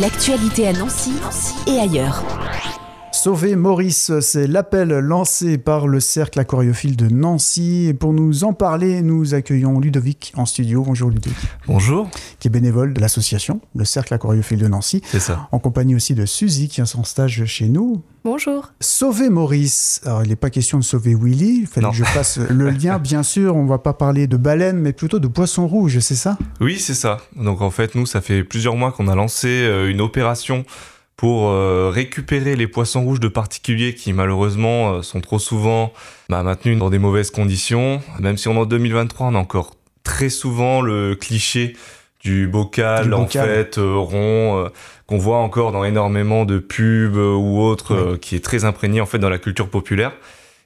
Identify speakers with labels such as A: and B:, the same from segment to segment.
A: L'actualité à Nancy et ailleurs.
B: Sauver Maurice, c'est l'appel lancé par le Cercle aquariophile de Nancy. Et pour nous en parler, nous accueillons Ludovic en studio. Bonjour Ludovic.
C: Bonjour.
B: Qui est bénévole de l'association, le Cercle aquariophile de Nancy.
C: C'est ça.
B: En compagnie aussi de Suzy qui a son stage chez nous.
D: Bonjour.
B: Sauver Maurice. Alors, il n'est pas question de sauver Willy. Il fallait
C: Non.
B: que je fasse le lien, bien sûr. On va pas parler de baleine, mais plutôt de poisson rouge, c'est ça?
C: Oui, c'est ça. Donc en fait, nous, ça fait plusieurs mois qu'on a lancé euh, une opération pour euh, récupérer les poissons rouges de particuliers qui malheureusement euh, sont trop souvent bah, maintenus dans des mauvaises conditions. Même si on est en 2023, on a encore très souvent le cliché du bocal,
B: Du
C: en
B: bocal.
C: fait euh, rond euh, qu'on voit encore dans énormément de pubs euh, ou autres euh, qui est très imprégné en fait dans la culture populaire.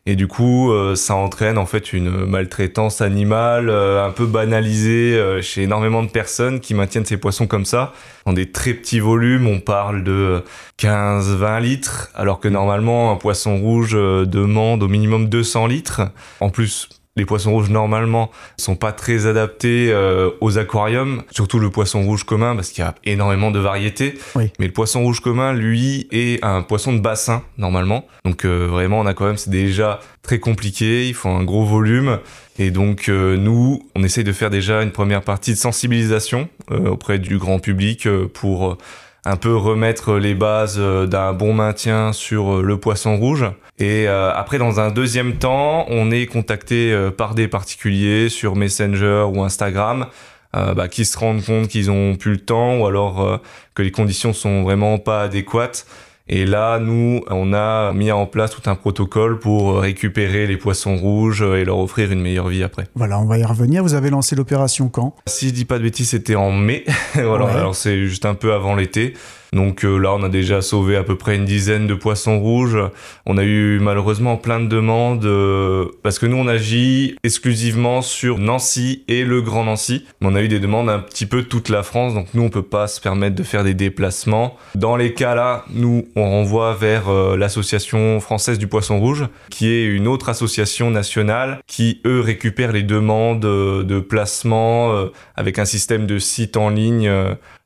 C: Et du coup, euh, ça entraîne en fait une maltraitance animale euh, un peu banalisée euh, chez énormément de personnes qui maintiennent ces poissons comme ça dans des très petits volumes. On parle de 15-20 litres, alors que normalement un poisson rouge demande au minimum 200 litres. En plus, les poissons rouges normalement sont pas très adaptés euh, aux aquariums, surtout le poisson rouge commun parce qu'il y a énormément de variétés.
B: Oui.
C: Mais le poisson rouge commun, lui, est un poisson de bassin normalement. Donc euh, vraiment, on a quand même, c'est déjà très compliqué. Il faut un gros volume. Et donc euh, nous, on essaye de faire déjà une première partie de sensibilisation euh, auprès du grand public pour un peu remettre les bases euh, d'un bon maintien sur euh, le poisson rouge. Et euh, après, dans un deuxième temps, on est contacté par des particuliers sur Messenger ou Instagram bah, qui se rendent compte qu'ils ont plus le temps ou alors que les conditions sont vraiment pas adéquates. Et là, nous, on a mis en place tout un protocole pour récupérer les poissons rouges et leur offrir une meilleure vie après.
B: Voilà, on va y revenir. Vous avez lancé l'opération quand?
C: Si je dis pas de bêtises, c'était en mai. voilà,
B: Ouais.
C: alors c'est juste un peu avant l'été. Donc euh, là, on a déjà sauvé à peu près une dizaine de poissons rouges. On a eu malheureusement plein de demandes euh, parce que nous, on agit exclusivement sur Nancy et le Grand Nancy. Mais on a eu des demandes un petit peu toute la France. Donc nous, on peut pas se permettre de faire des déplacements. Dans les cas là, nous, on renvoie vers euh, l'association française du poisson rouge, qui est une autre association nationale qui, eux, récupèrent les demandes de placement avec un système de site en ligne.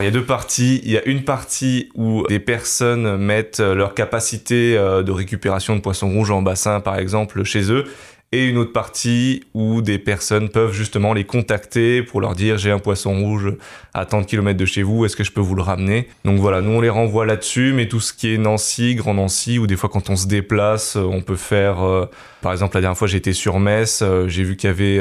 C: Il y a deux parties. Il y a une partie où des personnes mettent euh, leur capacité euh, de récupération de poissons rouges en bassin, par exemple, chez eux. Et une autre partie où des personnes peuvent justement les contacter pour leur dire j'ai un poisson rouge à tant de kilomètres de chez vous, est-ce que je peux vous le ramener? Donc voilà, nous on les renvoie là-dessus, mais tout ce qui est Nancy, Grand Nancy, ou des fois quand on se déplace, euh, on peut faire... par exemple, la dernière fois j'étais sur Metz, j'ai vu qu'il y avait...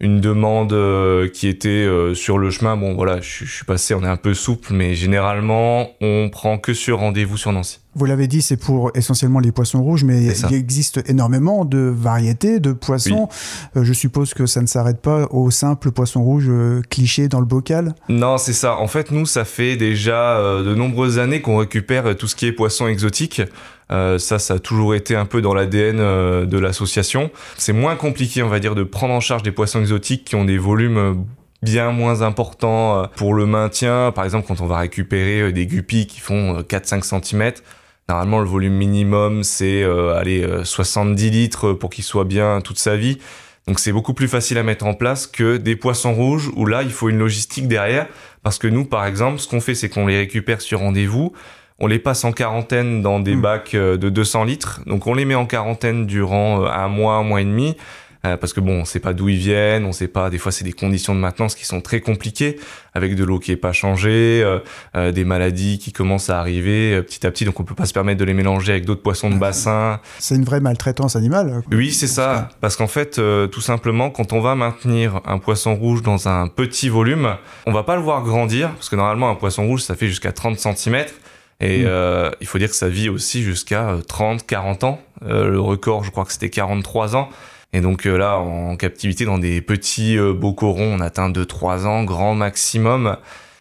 C: une demande euh, qui était euh, sur le chemin. Bon, voilà, je, je suis passé, on est un peu souple, mais généralement, on prend que sur rendez-vous sur Nancy.
B: Vous l'avez dit, c'est pour essentiellement les poissons rouges, mais il existe énormément de variétés de poissons. Euh, je suppose que ça ne s'arrête pas au simple poisson rouge euh, cliché dans le bocal.
C: Non, c'est ça. En fait, nous, ça fait déjà euh, de nombreuses années qu'on récupère euh, tout ce qui est poisson exotique. Euh, ça, ça a toujours été un peu dans l'ADN euh, de l'association. C'est moins compliqué, on va dire, de prendre en charge des poissons exotiques qui ont des volumes bien moins importants euh, pour le maintien. Par exemple, quand on va récupérer euh, des guppies qui font euh, 4-5 cm, normalement, le volume minimum, c'est euh, allez, euh, 70 litres pour qu'il soit bien toute sa vie. Donc c'est beaucoup plus facile à mettre en place que des poissons rouges où là, il faut une logistique derrière. Parce que nous, par exemple, ce qu'on fait, c'est qu'on les récupère sur rendez-vous. On les passe en quarantaine dans des
B: Mm.
C: bacs euh, de 200 litres. Donc on les met en quarantaine durant euh, un mois, un mois et demi. Euh, parce que bon, on sait pas d'où ils viennent, on sait pas. Des fois, c'est des conditions de maintenance qui sont très compliquées, avec de l'eau qui est pas changée, euh, euh, des maladies qui commencent à arriver euh, petit à petit. Donc, on peut pas se permettre de les mélanger avec d'autres poissons de bassin.
B: C'est une vraie maltraitance animale.
C: Oui, c'est ça. Parce qu'en fait, euh, tout simplement, quand on va maintenir un poisson rouge dans un petit volume, on va pas le voir grandir, parce que normalement, un poisson rouge, ça fait jusqu'à 30 cm. Et
B: Mm.
C: euh, il faut dire que ça vit aussi jusqu'à euh, 30, 40 ans. Euh, le record, je crois que c'était 43 ans. Et donc euh, là, en captivité, dans des petits euh, bocaux ronds, on atteint 2-3 ans, grand maximum.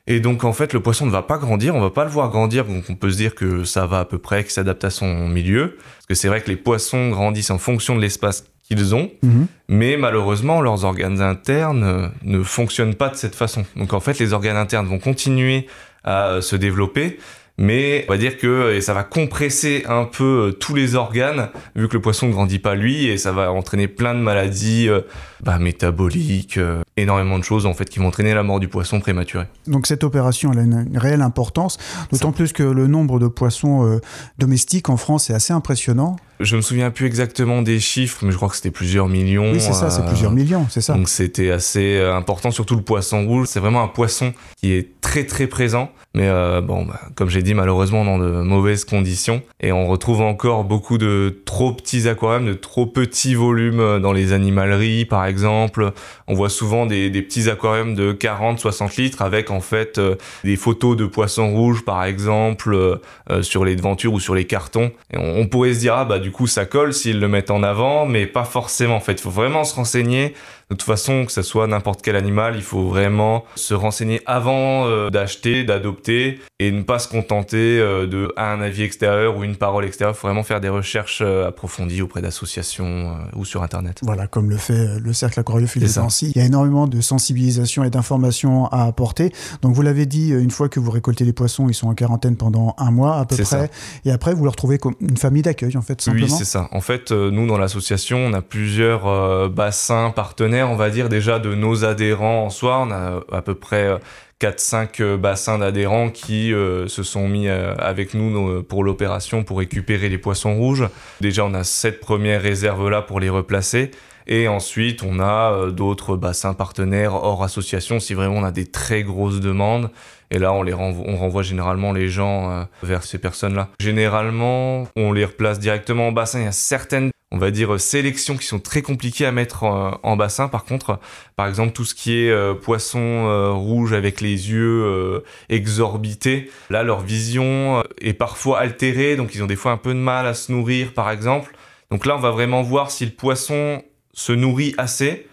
C: Et donc en fait, le poisson ne va pas grandir, on va pas le voir grandir, donc on peut se dire que ça va à peu près, qu'il s'adapte à son milieu. Parce que c'est vrai que les poissons grandissent en fonction de l'espace qu'ils ont,
B: Mhm.
C: mais malheureusement, leurs organes internes euh, ne fonctionnent pas de cette façon. Donc en fait, les organes internes vont continuer à se développer, mais on va dire que et ça va compresser un peu euh, tous les organes vu que le poisson ne grandit pas lui et ça va entraîner plein de maladies euh, bah, métaboliques. Euh. énormément de choses en fait qui vont entraîner la mort du poisson prématuré.
B: Donc cette opération elle a une, réelle importance, d'autant plus que le nombre de poissons euh, domestiques en France est assez impressionnant.
C: Je me souviens plus exactement des chiffres, mais je crois que c'était plusieurs millions.
B: Oui, c'est ça, c'est plusieurs millions, c'est ça.
C: Donc c'était assez euh, important, surtout le poisson rouge. C'est vraiment un poisson qui est très très présent. Mais euh, bon, bah, comme j'ai dit, malheureusement dans de mauvaises conditions. Et on retrouve encore beaucoup de trop petits aquariums, de trop petits volumes euh, dans les animaleries, par exemple. On voit souvent des, petits aquariums de 40-60 litres avec en fait des photos de poissons rouges, par exemple, sur les devantures ou sur les cartons. On, on pourrait se dire, ah bah du coup ça colle s'ils le mettent en avant, mais pas forcément en fait. Il faut vraiment se renseigner de toute façon, que ce soit n'importe quel animal, il faut vraiment se renseigner avant euh, d'acheter, d'adopter et ne pas se contenter euh, de un avis extérieur ou une parole extérieure. Il faut vraiment faire des recherches euh, approfondies auprès d'associations ou sur Internet.
B: Voilà, comme le fait le Cercle aquariophile de Nancy. Il y a énormément de sensibilisation et d'informations à apporter. Donc vous l'avez dit, une fois que vous récoltez les poissons, ils sont en quarantaine pendant un mois à peu près. Et après, vous leur retrouvez comme une famille d'accueil, en fait, simplement.
C: Oui, c'est ça. En fait, nous, dans l'association, on a plusieurs bassins partenaires on va dire déjà de nos adhérents en soi. On a à peu près 4-5 euh, euh, bassins d'adhérents qui euh, se sont mis avec nous pour l'opération pour récupérer les poissons rouges. Déjà, on a cette première réserve là pour les replacer. Et ensuite, on a d'autres bassins partenaires hors association si vraiment on a des très grosses demandes. Et là, on, les renvoie, on renvoie généralement les gens vers ces personnes-là. Généralement, on les replace directement en bassin. Il y a certaines on va dire sélections qui sont très compliquées à mettre en, bassin. Par contre par exemple tout ce qui est euh, poisson euh, rouge avec les yeux euh, exorbités là leur vision est parfois altérée. Donc ils ont des fois un peu de mal à se nourrir par exemple. Donc là on va vraiment voir si le poisson se nourrit assez.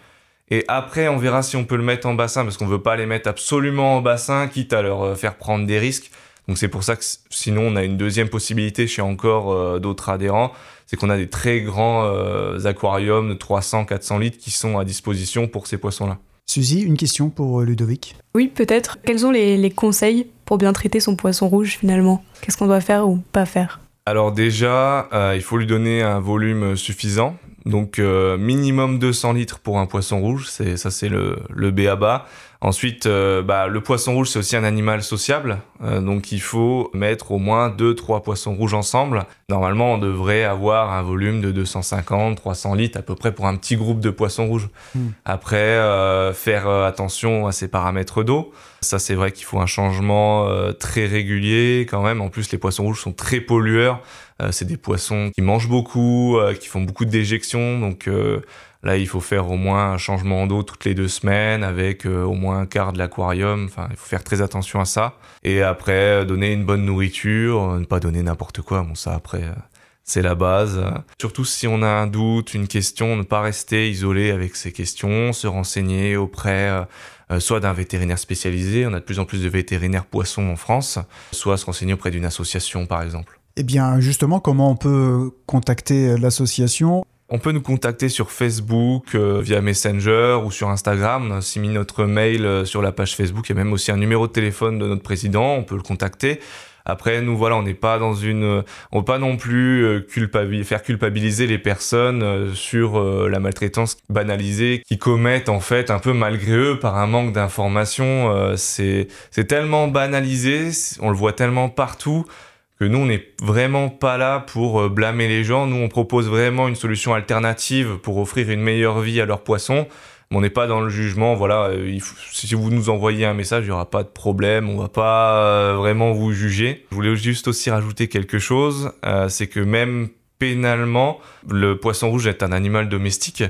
C: Et après on verra si on peut le mettre en bassin parce qu'on veut pas les mettre absolument en bassin quitte à leur faire prendre des risques donc c'est pour ça que sinon on a une deuxième possibilité chez encore d'autres adhérents c'est qu'on a des très grands euh, aquariums de 300-400 litres qui sont à disposition pour ces poissons-là.
B: Suzy, une question pour euh, Ludovic
D: Oui, peut-être. Quels sont les, conseils pour bien traiter son poisson rouge finalement? Qu'est-ce qu'on doit faire ou pas faire?
C: Alors déjà, euh, il faut lui donner un volume suffisant. Donc minimum 200 litres pour un poisson rouge, c'est ça c'est le, le B à bas. Ensuite, euh, bah, le poisson rouge, c'est aussi un animal sociable, euh, donc il faut mettre au moins 2-3 poissons rouges ensemble. Normalement, on devrait avoir un volume de 250-300 litres à peu près pour un petit groupe de poissons rouges. Hmm. Après, euh, faire attention à ces paramètres d'eau. Ça, c'est vrai qu'il faut un changement très régulier quand même. En plus, les poissons rouges sont très pollueurs. c'est des poissons qui mangent beaucoup, qui font beaucoup de déjections, donc Là, il faut faire au moins un changement d'eau toutes les deux semaines avec euh, au moins un quart de l'aquarium. Enfin, il faut faire très attention à ça. Et après, donner une bonne nourriture, ne pas donner n'importe quoi. Bon, ça, après, euh, c'est la base. Surtout si on a un doute, une question, ne pas rester isolé avec ces questions, se renseigner auprès euh, soit d'un vétérinaire spécialisé, on a de plus en plus de vétérinaires poissons en France, soit se renseigner auprès d'une association par exemple.
B: Eh bien justement, comment on peut contacter l'association?
C: On peut nous contacter sur Facebook, euh, via Messenger ou sur Instagram. On a mis notre mail euh, sur la page Facebook. Il y a même aussi un numéro de téléphone de notre président. On peut le contacter. Après, nous, voilà, on n'est pas dans une, on veut pas non plus euh, faire culpabiliser les personnes sur la maltraitance banalisée qui commettent en fait un peu malgré eux par un manque d'information. c'est, c'est tellement banalisé, on le voit tellement partout que nous, on n'est vraiment pas là pour euh, blâmer les gens. Nous, on propose vraiment une solution alternative pour offrir une meilleure vie à leurs poissons. On n'est pas dans le jugement. Voilà, euh, si vous nous envoyez un message, il n'y aura pas de problème. On va pas euh, vraiment vous juger. Je voulais juste aussi rajouter quelque chose. c'est que même pénalement, le poisson rouge est un animal domestique.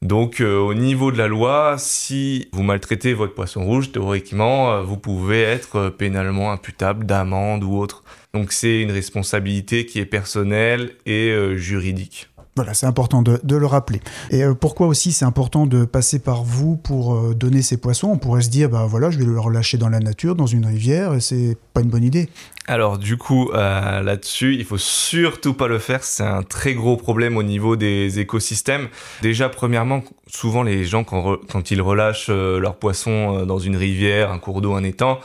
C: Donc au niveau de la loi, si vous maltraitez votre poisson rouge, théoriquement, vous pouvez être pénalement imputable d'amende ou autre. Donc c'est une responsabilité qui est personnelle et euh, juridique.
B: Voilà, c'est important de, le rappeler. Et euh, pourquoi aussi c'est important de passer par vous pour euh, donner ces poissons? On pourrait se dire, bah voilà, je vais le relâcher dans la nature, dans une rivière, et c'est pas une bonne idée.
C: Alors du coup, là-dessus, il faut surtout pas le faire. C'est un très gros problème au niveau des écosystèmes. Déjà, premièrement, souvent les gens quand, quand ils relâchent leurs poissons dans une rivière, un cours d'eau, un étang,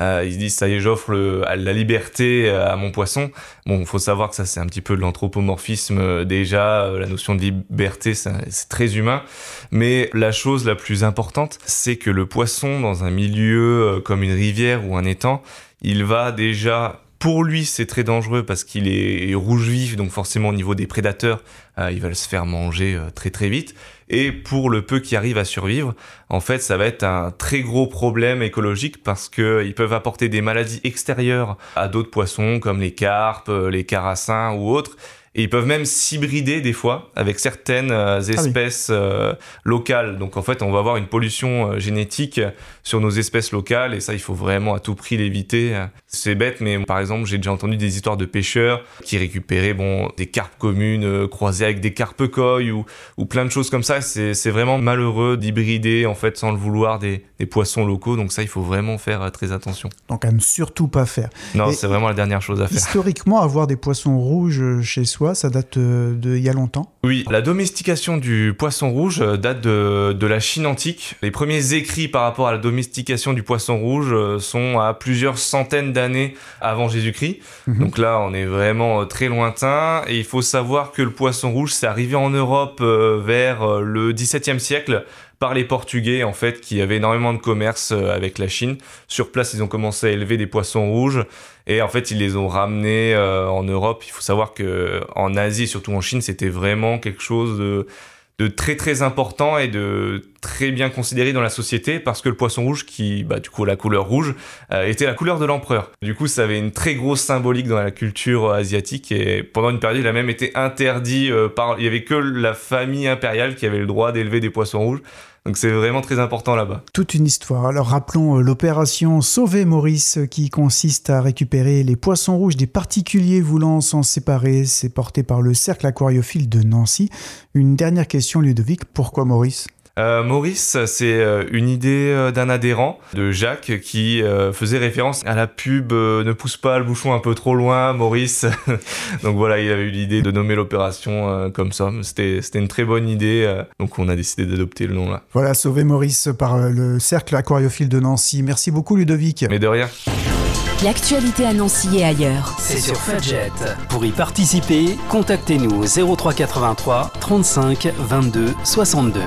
C: Euh, ils se disent ça y est, j'offre la liberté à mon poisson. Bon, il faut savoir que ça c'est un petit peu de l'anthropomorphisme déjà. La notion de liberté, c'est très humain. Mais la chose la plus importante, c'est que le poisson dans un milieu comme une rivière ou un étang, il va déjà pour lui, c'est très dangereux parce qu'il est rouge vif, donc forcément au niveau des prédateurs, euh, il va se faire manger euh, très très vite. Et pour le peu qui arrive à survivre, en fait, ça va être un très gros problème écologique parce qu'ils peuvent apporter des maladies extérieures à d'autres poissons comme les carpes, euh, les carassins ou autres et ils peuvent même s'hybrider des fois avec certaines euh, ah espèces euh, locales. Donc en fait, on va avoir une pollution euh, génétique sur nos espèces locales et ça, il faut vraiment à tout prix l'éviter. C'est bête, mais par exemple, j'ai déjà entendu des histoires de pêcheurs qui récupéraient bon, des carpes communes croisées avec des carpes coilles ou, ou plein de choses comme ça. C'est vraiment malheureux d'hybrider en fait sans le vouloir des, des, poissons locaux. Donc ça, il faut vraiment faire très attention.
B: Donc à ne surtout pas faire.
C: Non, c'est vraiment la dernière chose à faire.
B: Historiquement, avoir des poissons rouges chez soi, ça date euh, d'il y a longtemps?
C: Oui, la domestication du poisson rouge euh, date de, de, la Chine antique. Les premiers écrits par rapport à la domestication du poisson rouge euh, sont à plusieurs centaines d'années avant Jésus-Christ. Mhm. Donc là, on est vraiment très lointain. Et il faut savoir que le poisson rouge, c'est arrivé en Europe vers le XVIIe siècle par les Portugais en fait qui avaient énormément de commerce euh, avec la Chine. Sur place, ils ont commencé à élever des poissons rouges et en fait, ils les ont ramenés euh, en Europe. Il faut savoir que en Asie, surtout en Chine, c'était vraiment quelque chose de de très très important et de très bien considéré dans la société parce que le poisson rouge qui bah du coup la couleur rouge euh, était la couleur de l'empereur. Du coup ça avait une très grosse symbolique dans la culture asiatique et pendant une période il a même été interdit par il y avait que la famille impériale qui avait le droit d'élever des poissons rouges donc c'est vraiment très important là-bas.
B: Toute une histoire. Alors rappelons euh, l'opération Sauver Maurice euh, qui consiste à récupérer les poissons rouges des particuliers voulant s'en séparer. C'est porté par le Cercle aquariophile de Nancy. Une dernière question Ludovic, pourquoi Maurice?
C: Euh, Maurice, c'est euh, une idée euh, d'un adhérent de Jacques qui faisait référence à la pub Ne pousse pas le bouchon un peu trop loin, Maurice. donc voilà, il avait eu l'idée de nommer l'opération comme ça. C'était une très bonne idée, donc on a décidé d'adopter le nom là.
B: Voilà, sauver Maurice par le cercle aquariophile de Nancy. Merci beaucoup Ludovic.
C: Mais de rien.
A: L'actualité à Nancy et ailleurs.
E: C'est sur Fudget. Pour y participer, contactez-nous au 0383 35 22 62.